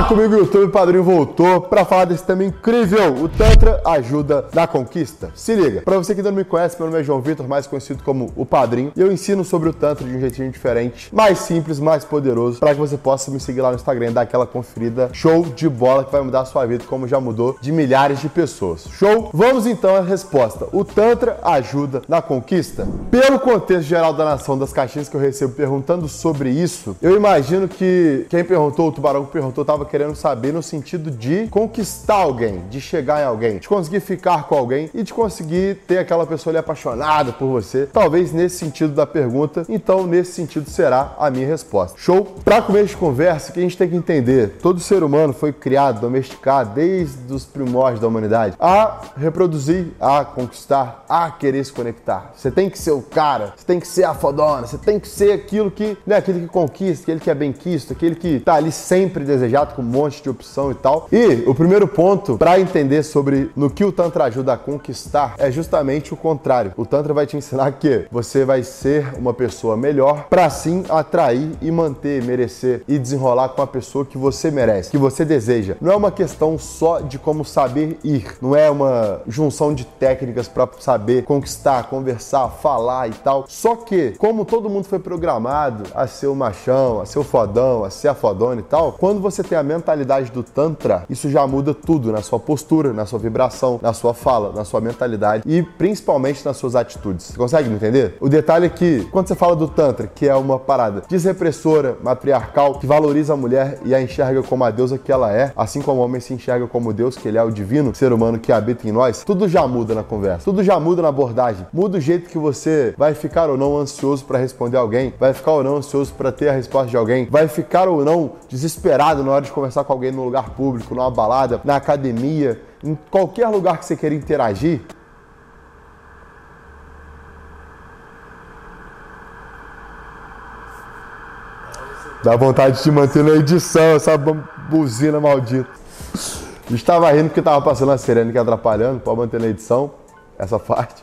Fala comigo, YouTube, Padrinho voltou para falar desse tema incrível. O Tantra ajuda na conquista. Se liga, para você que ainda não me conhece, meu nome é João Vitor, mais conhecido como o Padrinho, e eu ensino sobre o Tantra de um jeitinho diferente, mais simples, mais poderoso, para que você possa me seguir lá no Instagram e dar aquela conferida show de bola que vai mudar a sua vida, como já mudou de milhares de pessoas. Show? Vamos então à resposta. O Tantra ajuda na conquista? Pelo contexto geral da nação das caixinhas que eu recebo perguntando sobre isso, eu imagino que quem perguntou, o tubarão que perguntou, eu tava querendo saber no sentido de conquistar alguém, de chegar em alguém, de conseguir ficar com alguém e de conseguir ter aquela pessoa ali apaixonada por você. Talvez nesse sentido da pergunta, então nesse sentido será a minha resposta. Show? Para começo de conversa, que a gente tem que entender, todo ser humano foi criado, domesticado desde os primórdios da humanidade a reproduzir, a conquistar, a querer se conectar. Você tem que ser o cara, você tem que ser a fodona, você tem que ser aquilo que, né, aquele que conquista, aquele que é bem quisto, aquele que tá ali sempre desejado com um monte de opção e tal. E o primeiro ponto para entender sobre no que o Tantra ajuda a conquistar é justamente o contrário. O Tantra vai te ensinar que você vai ser uma pessoa melhor para sim atrair e manter, merecer e desenrolar com a pessoa que você merece, que você deseja. Não é uma questão só de como saber ir, não é uma junção de técnicas para saber conquistar, conversar, falar e tal. Só que, como todo mundo foi programado a ser o machão, a ser o fodão, a ser a fodona e tal, quando você tem a mentalidade do Tantra, isso já muda tudo na sua postura, na sua vibração, na sua fala, na sua mentalidade e principalmente nas suas atitudes. Você consegue me entender? O detalhe é que, quando você fala do Tantra, que é uma parada desrepressora, matriarcal, que valoriza a mulher e a enxerga como a deusa que ela é, assim como o homem se enxerga como Deus, que ele é o divino ser humano que habita em nós, tudo já muda na conversa, tudo já muda na abordagem, muda o jeito que você vai ficar ou não ansioso para responder alguém, vai ficar ou não ansioso para ter a resposta de alguém, vai ficar ou não desesperado na hora de conversar com alguém no lugar público, numa balada, na academia, em qualquer lugar que você queira interagir, Dá vontade de manter na edição essa buzina maldita. Estava rindo porque estava passando a sirene que atrapalhando, pode manter na edição essa parte.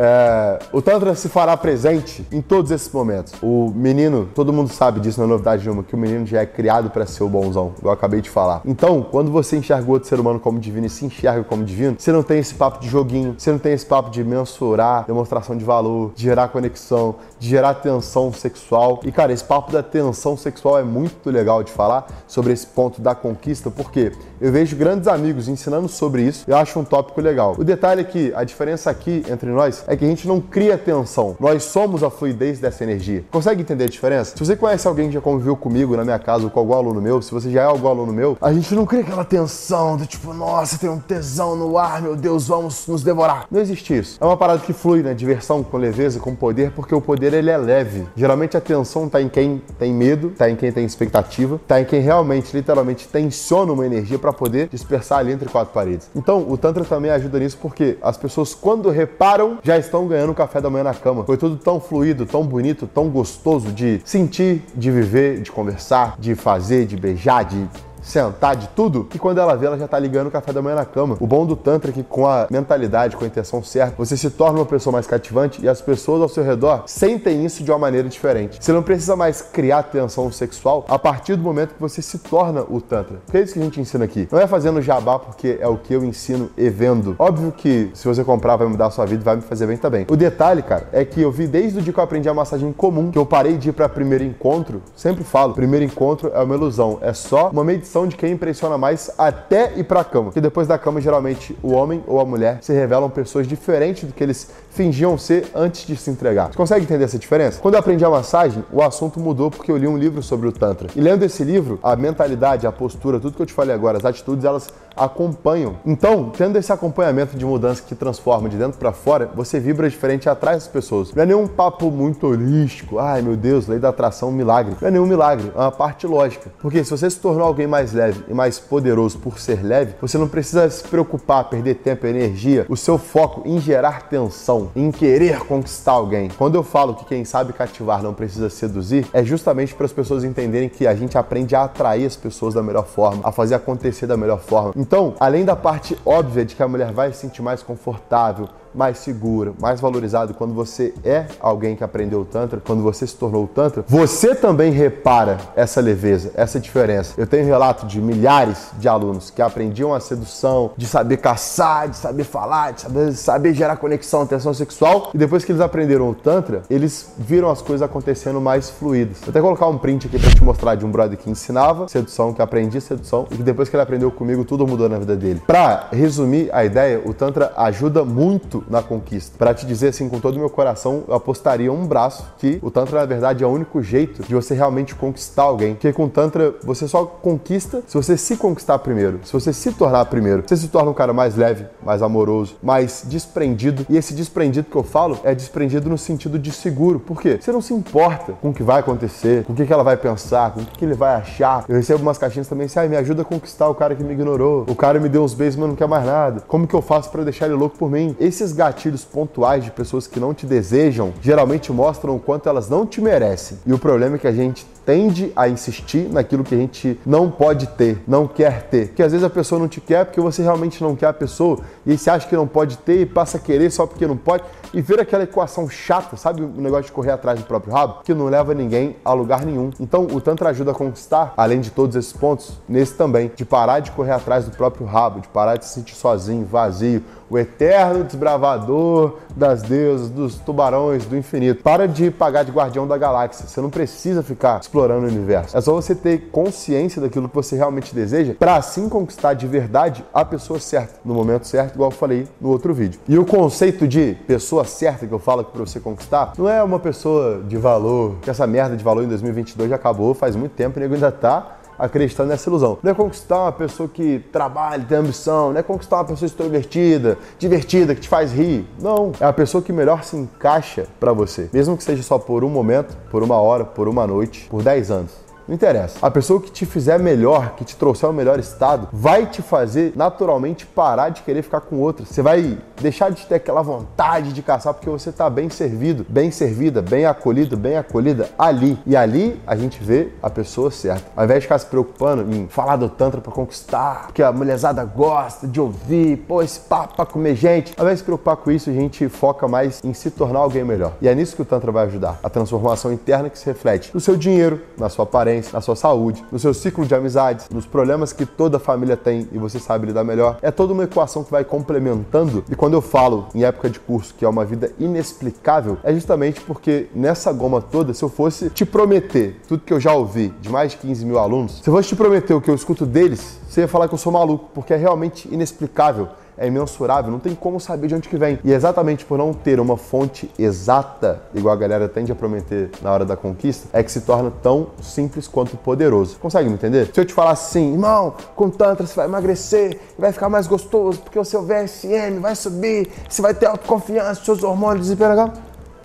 É, o Tantra se fará presente em todos esses momentos. O menino, todo mundo sabe disso, não é novidade nenhuma, que o menino já é criado para ser o bonzão, eu acabei de falar. Então, quando você enxerga outro ser humano como divino e se enxerga como divino, você não tem esse papo de joguinho, você não tem esse papo de mensurar, demonstração de valor, de gerar conexão, de gerar tensão sexual. E cara, esse papo da tensão sexual é muito legal de falar sobre esse ponto da conquista, porque eu vejo grandes amigos ensinando sobre isso, eu acho um tópico legal. O detalhe é que a diferença aqui entre nós é que a gente não cria tensão. Nós somos a fluidez dessa energia. Consegue entender a diferença? Se você conhece alguém que já conviveu comigo na minha casa ou com algum aluno meu, se você já é algum aluno meu, a gente não cria aquela tensão do tipo, nossa, tem um tesão no ar, meu Deus, vamos nos devorar. Não existe isso. É uma parada que flui, né? Diversão com leveza, com poder, porque o poder ele é leve. Geralmente a tensão tá em quem tem medo, tá em quem tem expectativa, tá em quem realmente, literalmente, tensiona uma energia para poder dispersar ali entre quatro paredes. Então, o Tantra também ajuda nisso porque as pessoas, quando reparam já estão ganhando café da manhã na cama. Foi tudo tão fluido, tão bonito, tão gostoso de sentir, de viver, de conversar, de fazer, de beijar, de sentar, de tudo, que quando ela vê, ela já tá ligando o café da manhã na cama. O bom do Tantra é que com a mentalidade, com a intenção certa, você se torna uma pessoa mais cativante e as pessoas ao seu redor sentem isso de uma maneira diferente. Você não precisa mais criar tensão sexual a partir do momento que você se torna o Tantra. É isso que a gente ensina aqui. Não é fazendo jabá porque é o que eu ensino e vendo. Óbvio que se você comprar vai mudar a sua vida, vai me fazer bem também. O detalhe, cara, é que eu vi desde o dia que eu aprendi a massagem comum, que eu parei de ir para primeiro encontro, sempre falo, primeiro encontro é uma ilusão, é só uma medição de quem impressiona mais até ir pra cama. Que depois da cama, geralmente, o homem ou a mulher se revelam pessoas diferentes do que eles fingiam ser antes de se entregar. Você consegue entender essa diferença? Quando eu aprendi a massagem, o assunto mudou porque eu li um livro sobre o Tantra. E lendo esse livro, a mentalidade, a postura, tudo que eu te falei agora, as atitudes, elas acompanham. Então, tendo esse acompanhamento de mudança que transforma de dentro para fora, você vibra diferente e atrai as pessoas. Não é nenhum papo muito holístico, ai meu Deus, lei da atração, milagre. Não é nenhum milagre, é uma parte lógica. Porque se você se tornou alguém mais leve e mais poderoso por ser leve, você não precisa se preocupar, perder tempo e energia, o seu foco em gerar tensão, em querer conquistar alguém. Quando eu falo que quem sabe cativar não precisa seduzir, é justamente para as pessoas entenderem que a gente aprende a atrair as pessoas da melhor forma, a fazer acontecer da melhor forma. Então, além da parte óbvia de que a mulher vai se sentir mais confortável, mais segura, mais valorizado, quando você é alguém que aprendeu o Tantra, quando você se tornou o Tantra, você também repara essa leveza, essa diferença. Eu tenho relato de milhares de alunos que aprendiam a sedução, de saber caçar, de saber falar, de saber, saber gerar conexão, tensão sexual, e depois que eles aprenderam o Tantra, eles viram as coisas acontecendo mais fluídas. Vou até colocar um print aqui pra te mostrar de um brother que ensinava sedução, que aprendia sedução, e que depois que ele aprendeu comigo, tudo mudou na vida dele. Pra resumir a ideia, o Tantra ajuda muito na conquista. Para te dizer assim, com todo o meu coração, eu apostaria um braço que o Tantra, na verdade, é o único jeito de você realmente conquistar alguém. Porque com o Tantra, você só conquista se você se conquistar primeiro, se você se tornar primeiro. Você se torna um cara mais leve, mais amoroso, mais desprendido. E esse desprendido que eu falo é desprendido no sentido de seguro. Por quê? Você não se importa com o que vai acontecer, com o que ela vai pensar, com o que ele vai achar. Eu recebo umas caixinhas também assim, ah, me ajuda a conquistar o cara que me ignorou. O cara me deu uns beijos, mas não quer mais nada. Como que eu faço para deixar ele louco por mim? Esses gatilhos pontuais de pessoas que não te desejam geralmente mostram o quanto elas não te merecem. E o problema é que a gente tende a insistir naquilo que a gente não pode ter, não quer ter. Porque às vezes a pessoa não te quer porque você realmente não quer a pessoa e você acha que não pode ter e passa a querer só porque não pode e vira aquela equação chata, sabe o negócio de correr atrás do próprio rabo, que não leva ninguém a lugar nenhum. Então o Tantra ajuda a conquistar, além de todos esses pontos, nesse também, de parar de correr atrás do próprio rabo, de parar de se sentir sozinho, vazio, o eterno desbravador das deusas, dos tubarões do infinito. Para de pagar de guardião da galáxia. Você não precisa ficar explorando o universo. É só você ter consciência daquilo que você realmente deseja para assim conquistar de verdade a pessoa certa, no momento certo, igual eu falei no outro vídeo. E o conceito de pessoa certa que eu falo para você conquistar não é uma pessoa de valor, que essa merda de valor em 2022 já acabou faz muito tempo e nego ainda tá acreditando nessa ilusão. Não é conquistar uma pessoa que trabalha, tem ambição, não é conquistar uma pessoa extrovertida, divertida, que te faz rir. Não. É a pessoa que melhor se encaixa para você. Mesmo que seja só por um momento, por uma hora, por uma noite, por 10 anos. Não interessa. A pessoa que te fizer melhor, que te trouxer o melhor estado, vai te fazer naturalmente parar de querer ficar com outra. Você vai deixar de ter aquela vontade de caçar porque você está bem servido, bem servida, bem acolhido, bem acolhida ali. E ali a gente vê a pessoa certa. Ao invés de ficar se preocupando em falar do Tantra para conquistar, porque a mulherzada gosta de ouvir, pô, esse papo pra comer gente. Ao invés de se preocupar com isso, a gente foca mais em se tornar alguém melhor. E é nisso que o Tantra vai ajudar. A transformação interna que se reflete no seu dinheiro, na sua aparência na sua saúde, no seu ciclo de amizades, nos problemas que toda família tem e você sabe lidar melhor. É toda uma equação que vai complementando. E quando eu falo em época de curso que é uma vida inexplicável, é justamente porque nessa goma toda, se eu fosse te prometer tudo que eu já ouvi de mais de 15 mil alunos, se eu fosse te prometer o que eu escuto deles, você ia falar que eu sou maluco, porque é realmente inexplicável é imensurável, não tem como saber de onde que vem. E exatamente por não ter uma fonte exata, igual a galera tende a prometer na hora da conquista, é que se torna tão simples quanto poderoso. Consegue me entender? Se eu te falar assim, irmão, com Tantra você vai emagrecer, vai ficar mais gostoso, porque o seu VSM vai subir, você vai ter autoconfiança, seus hormônios e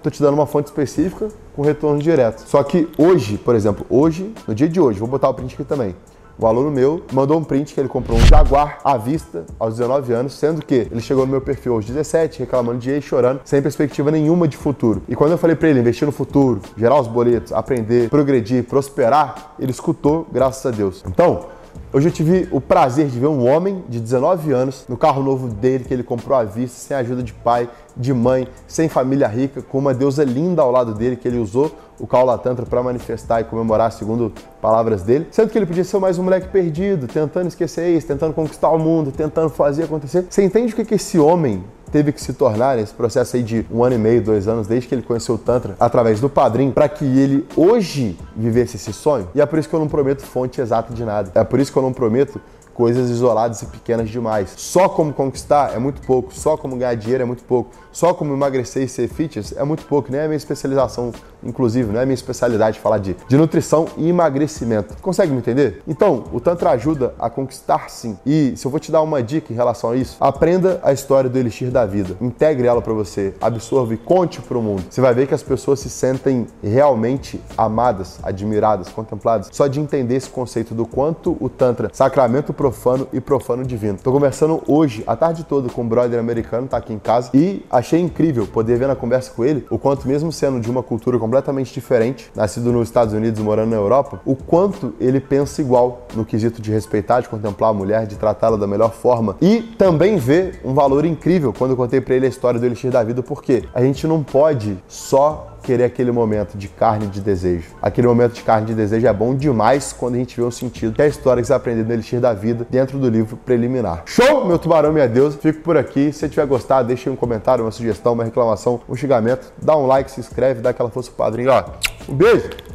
Tô te dando uma fonte específica com retorno direto. Só que hoje, por exemplo, hoje, no dia de hoje, vou botar o print aqui também. Um aluno meu mandou um print que ele comprou um Jaguar à vista aos 19 anos, sendo que ele chegou no meu perfil aos 17, reclamando de e chorando, sem perspectiva nenhuma de futuro. E quando eu falei para ele investir no futuro, gerar os boletos, aprender, progredir, prosperar, ele escutou, graças a Deus. Então, Hoje eu tive o prazer de ver um homem de 19 anos no carro novo dele que ele comprou à vista, sem ajuda de pai, de mãe, sem família rica, com uma deusa linda ao lado dele que ele usou o Kaula Tantra para manifestar e comemorar, segundo palavras dele. Sendo que ele podia ser mais um moleque perdido, tentando esquecer isso, tentando conquistar o mundo, tentando fazer acontecer. Você entende o que, que esse homem teve que se tornar nesse processo aí de um ano e meio, dois anos, desde que ele conheceu o Tantra, através do padrinho, para que ele hoje vivesse esse sonho. E é por isso que eu não prometo fonte exata de nada. É por isso que eu não prometo coisas isoladas e pequenas demais. Só como conquistar é muito pouco, só como ganhar dinheiro é muito pouco, só como emagrecer e ser fitness é muito pouco, nem a minha especialização, inclusive, não é minha especialidade falar de, de nutrição e emagrecimento. Consegue me entender? Então, o Tantra ajuda a conquistar sim. E se eu vou te dar uma dica em relação a isso, aprenda a história do Elixir da Vida, integre ela para você, absorva e conte para o mundo. Você vai ver que as pessoas se sentem realmente amadas, admiradas, contempladas, só de entender esse conceito do quanto o Tantra, sacramento profano e profano divino. Tô conversando hoje, a tarde toda, com um brother americano, tá aqui em casa, e achei incrível poder ver na conversa com ele o quanto, mesmo sendo de uma cultura completamente completamente diferente, nascido nos Estados Unidos e morando na Europa, o quanto ele pensa igual no quesito de respeitar, de contemplar a mulher, de tratá-la da melhor forma. E também vê um valor incrível quando eu contei para ele a história do Elixir da Vida, porque a gente não pode só querer aquele momento de carne de desejo. Aquele momento de carne de desejo é bom demais quando a gente vê o sentido que é a história que você aprendeu no Elixir da Vida dentro do livro preliminar. Show, meu tubarão, minha deusa. Fico por aqui. Se você tiver gostado, deixe um comentário, uma sugestão, uma reclamação, um xingamento. Dá um like, se inscreve, dá aquela força pro padrinho. Ó, um beijo!